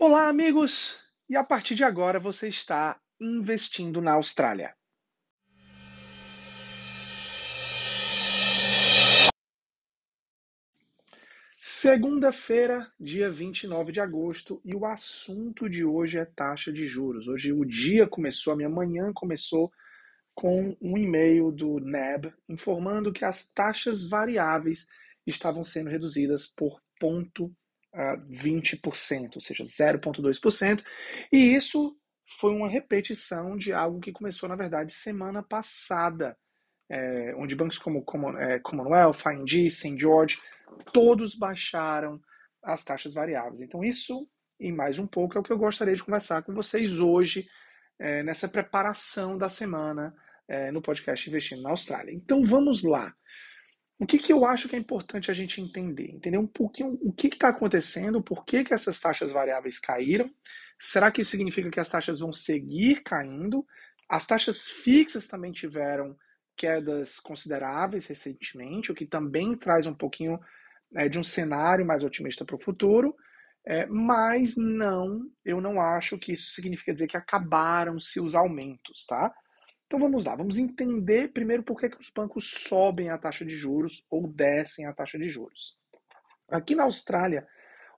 Olá, amigos! E a partir de agora você está investindo na Austrália. Segunda-feira, dia 29 de agosto, e o assunto de hoje é taxa de juros. Hoje o dia começou, a minha manhã começou com um e-mail do NAB informando que as taxas variáveis estavam sendo reduzidas por ponto 20%, ou seja, 0,2%. E isso foi uma repetição de algo que começou, na verdade, semana passada, é, onde bancos como, como é, Commonwealth, ING, St. George, todos baixaram as taxas variáveis. Então, isso e mais um pouco é o que eu gostaria de conversar com vocês hoje, é, nessa preparação da semana é, no podcast Investindo na Austrália. Então, vamos lá. O que, que eu acho que é importante a gente entender? Entender um pouquinho o que está acontecendo, por que, que essas taxas variáveis caíram. Será que isso significa que as taxas vão seguir caindo? As taxas fixas também tiveram quedas consideráveis recentemente, o que também traz um pouquinho é, de um cenário mais otimista para o futuro. É, mas não, eu não acho que isso significa dizer que acabaram-se os aumentos, tá? Então vamos lá, vamos entender primeiro por que, que os bancos sobem a taxa de juros ou descem a taxa de juros. Aqui na Austrália,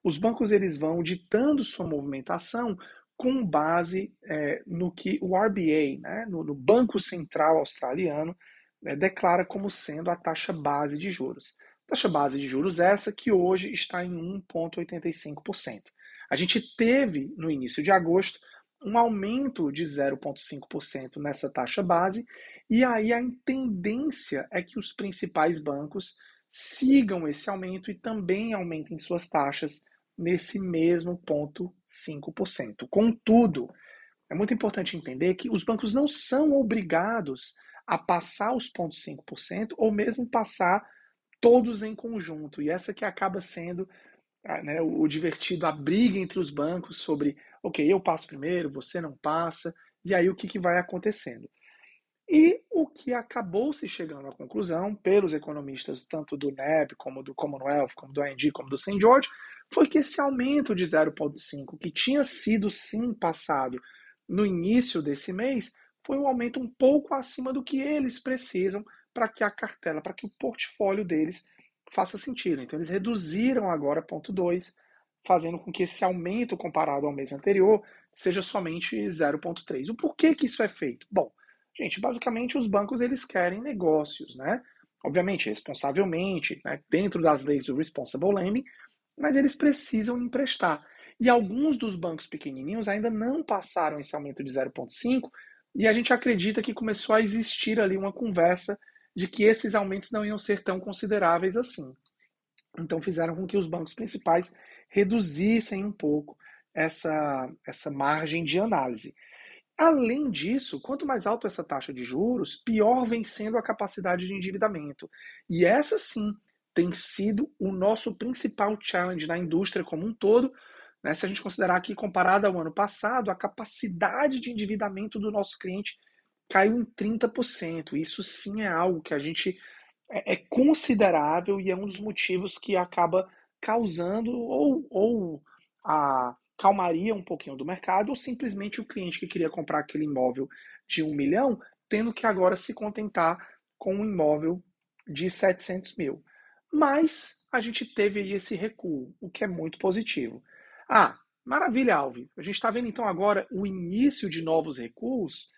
os bancos eles vão ditando sua movimentação com base é, no que o RBA, né, no, no Banco Central Australiano, é, declara como sendo a taxa base de juros. Taxa base de juros essa que hoje está em 1,85%. A gente teve no início de agosto um aumento de 0,5% nessa taxa base, e aí a tendência é que os principais bancos sigam esse aumento e também aumentem suas taxas nesse mesmo ponto 5%. Contudo, é muito importante entender que os bancos não são obrigados a passar os pontos 5% ou mesmo passar todos em conjunto. E essa que acaba sendo né, o divertido, a briga entre os bancos sobre, ok, eu passo primeiro, você não passa, e aí o que, que vai acontecendo. E o que acabou se chegando à conclusão, pelos economistas, tanto do NEB, como do Commonwealth, como do ING, como do St. George, foi que esse aumento de 0,5, que tinha sido sim passado no início desse mês, foi um aumento um pouco acima do que eles precisam para que a cartela, para que o portfólio deles faça sentido. Então, eles reduziram agora ponto 2, fazendo com que esse aumento comparado ao mês anterior seja somente 0,3. O porquê que isso é feito? Bom, gente, basicamente os bancos eles querem negócios, né? Obviamente, responsavelmente, né? dentro das leis do responsible lending, mas eles precisam emprestar. E alguns dos bancos pequenininhos ainda não passaram esse aumento de 0,5 e a gente acredita que começou a existir ali uma conversa de que esses aumentos não iam ser tão consideráveis assim. Então fizeram com que os bancos principais reduzissem um pouco essa, essa margem de análise. Além disso, quanto mais alta essa taxa de juros, pior vem sendo a capacidade de endividamento. E essa sim tem sido o nosso principal challenge na indústria como um todo. Né? Se a gente considerar que, comparado ao ano passado, a capacidade de endividamento do nosso cliente caiu em 30%. Isso sim é algo que a gente é, é considerável e é um dos motivos que acaba causando ou, ou a calmaria um pouquinho do mercado, ou simplesmente o cliente que queria comprar aquele imóvel de um milhão, tendo que agora se contentar com um imóvel de 700 mil. Mas a gente teve aí esse recuo, o que é muito positivo. Ah, maravilha, Alvi. A gente está vendo então agora o início de novos recuos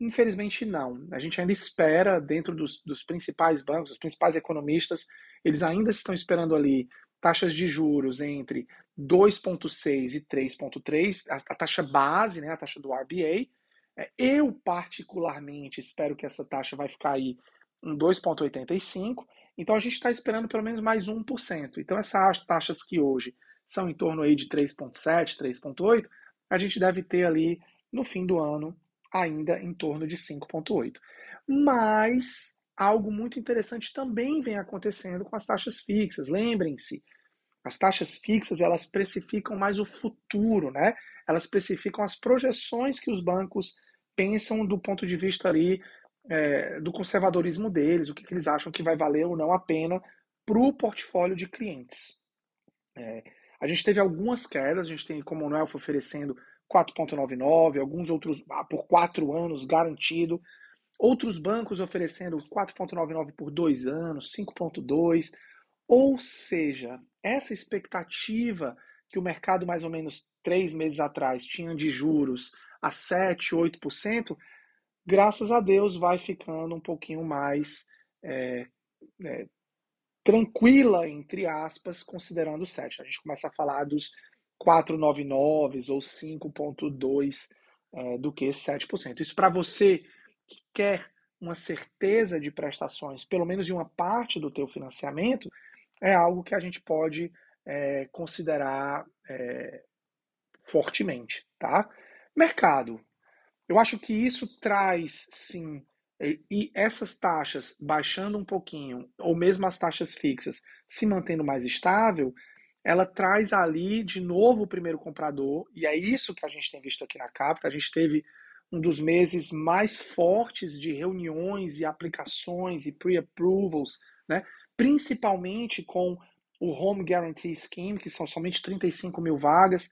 Infelizmente, não. A gente ainda espera, dentro dos, dos principais bancos, os principais economistas, eles ainda estão esperando ali taxas de juros entre 2,6 e 3,3, a, a, taxa base, né, a taxa do RBA. É, eu, particularmente, espero que essa taxa vai ficar aí em 2,85. Então, a gente está esperando pelo menos mais 1%. Então, essas taxas que hoje são em torno aí de 3,7, 3,8, a gente deve ter ali, no fim do ano, ainda em torno de 5,8. Mas algo muito interessante também vem acontecendo com as taxas fixas. Lembrem-se, as taxas fixas elas precificam mais o futuro, né? Elas precificam as projeções que os bancos pensam do ponto de vista ali é, do conservadorismo deles, o que, que, eles acham que vai valer ou não a pena para o portfólio de clientes. É, A gente teve algumas quedas, a gente tem Commonwealth oferecendo 4,99, alguns outros ah, por 4 anos garantido, outros bancos oferecendo 4,99 por 2 anos, 5,2. Ou seja, essa expectativa que o mercado mais ou menos três meses atrás tinha de juros a 7, 8%, graças a Deus vai ficando um pouquinho mais é, é, tranquila, entre aspas, considerando o 7. A gente começa a falar dos 4,99 ou 5,2 é, do que 7%. Isso para você que quer uma certeza de prestações, pelo menos de uma parte do teu financiamento, é algo que a gente pode é, considerar é, fortemente, tá? Mercado. Eu acho que isso traz, sim, e essas taxas baixando um pouquinho, ou mesmo as taxas fixas se mantendo mais estável, ela traz ali de novo o primeiro comprador, e é isso que a gente tem visto aqui na Capta. A gente teve um dos meses mais fortes de reuniões e aplicações e pre-approvals, né? principalmente com o Home Guarantee Scheme, que são somente 35 mil vagas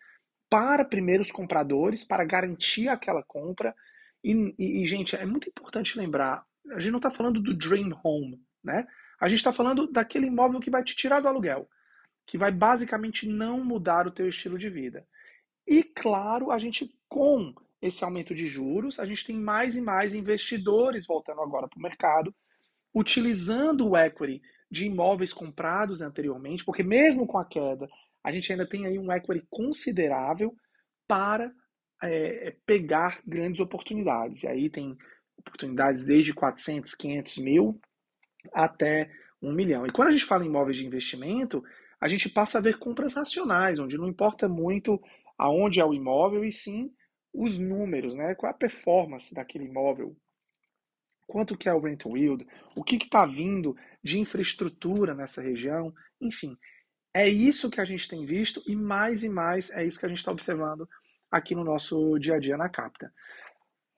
para primeiros compradores, para garantir aquela compra. E, e, e gente, é muito importante lembrar, a gente não está falando do Dream Home, né? A gente está falando daquele imóvel que vai te tirar do aluguel, que vai basicamente não mudar o teu estilo de vida. E claro, a gente com esse aumento de juros, a gente tem mais e mais investidores voltando agora para o mercado, utilizando o equity de imóveis comprados anteriormente, porque mesmo com a queda, a gente ainda tem aí um equity considerável para é, pegar grandes oportunidades. E aí tem oportunidades desde 400, 500 mil até 1 milhão. E quando a gente fala em imóveis de investimento, a gente passa a ver compras racionais, onde não importa muito aonde é o imóvel, e sim os números, né? Qual é a performance daquele imóvel, quanto que é o rental yield, o que está vindo de infraestrutura nessa região, enfim. É isso que a gente tem visto e mais e mais é isso que a gente está observando aqui no nosso dia a dia na Capta.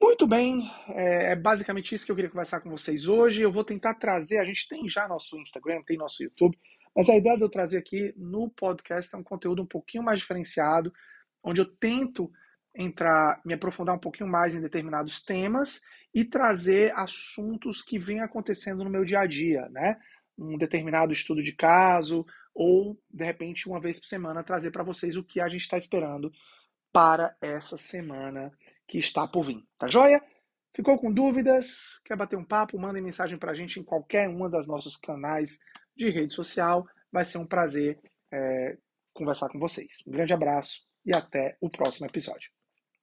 Muito bem, é, é basicamente isso que eu queria conversar com vocês hoje. Eu vou tentar trazer, a gente tem já nosso Instagram, tem nosso YouTube, mas a ideia de eu trazer aqui no podcast é um conteúdo um pouquinho mais diferenciado, onde eu tento entrar, me aprofundar um pouquinho mais em determinados temas e trazer assuntos que vêm acontecendo no meu dia a dia, né? Um determinado estudo de caso ou de repente uma vez por semana trazer para vocês o que a gente está esperando para essa semana que está por vir. Tá joia? Ficou com dúvidas? Quer bater um papo? Mandem mensagem para a gente em qualquer um dos nossos canais de rede social. Vai ser um prazer é, conversar com vocês. Um grande abraço e até o próximo episódio.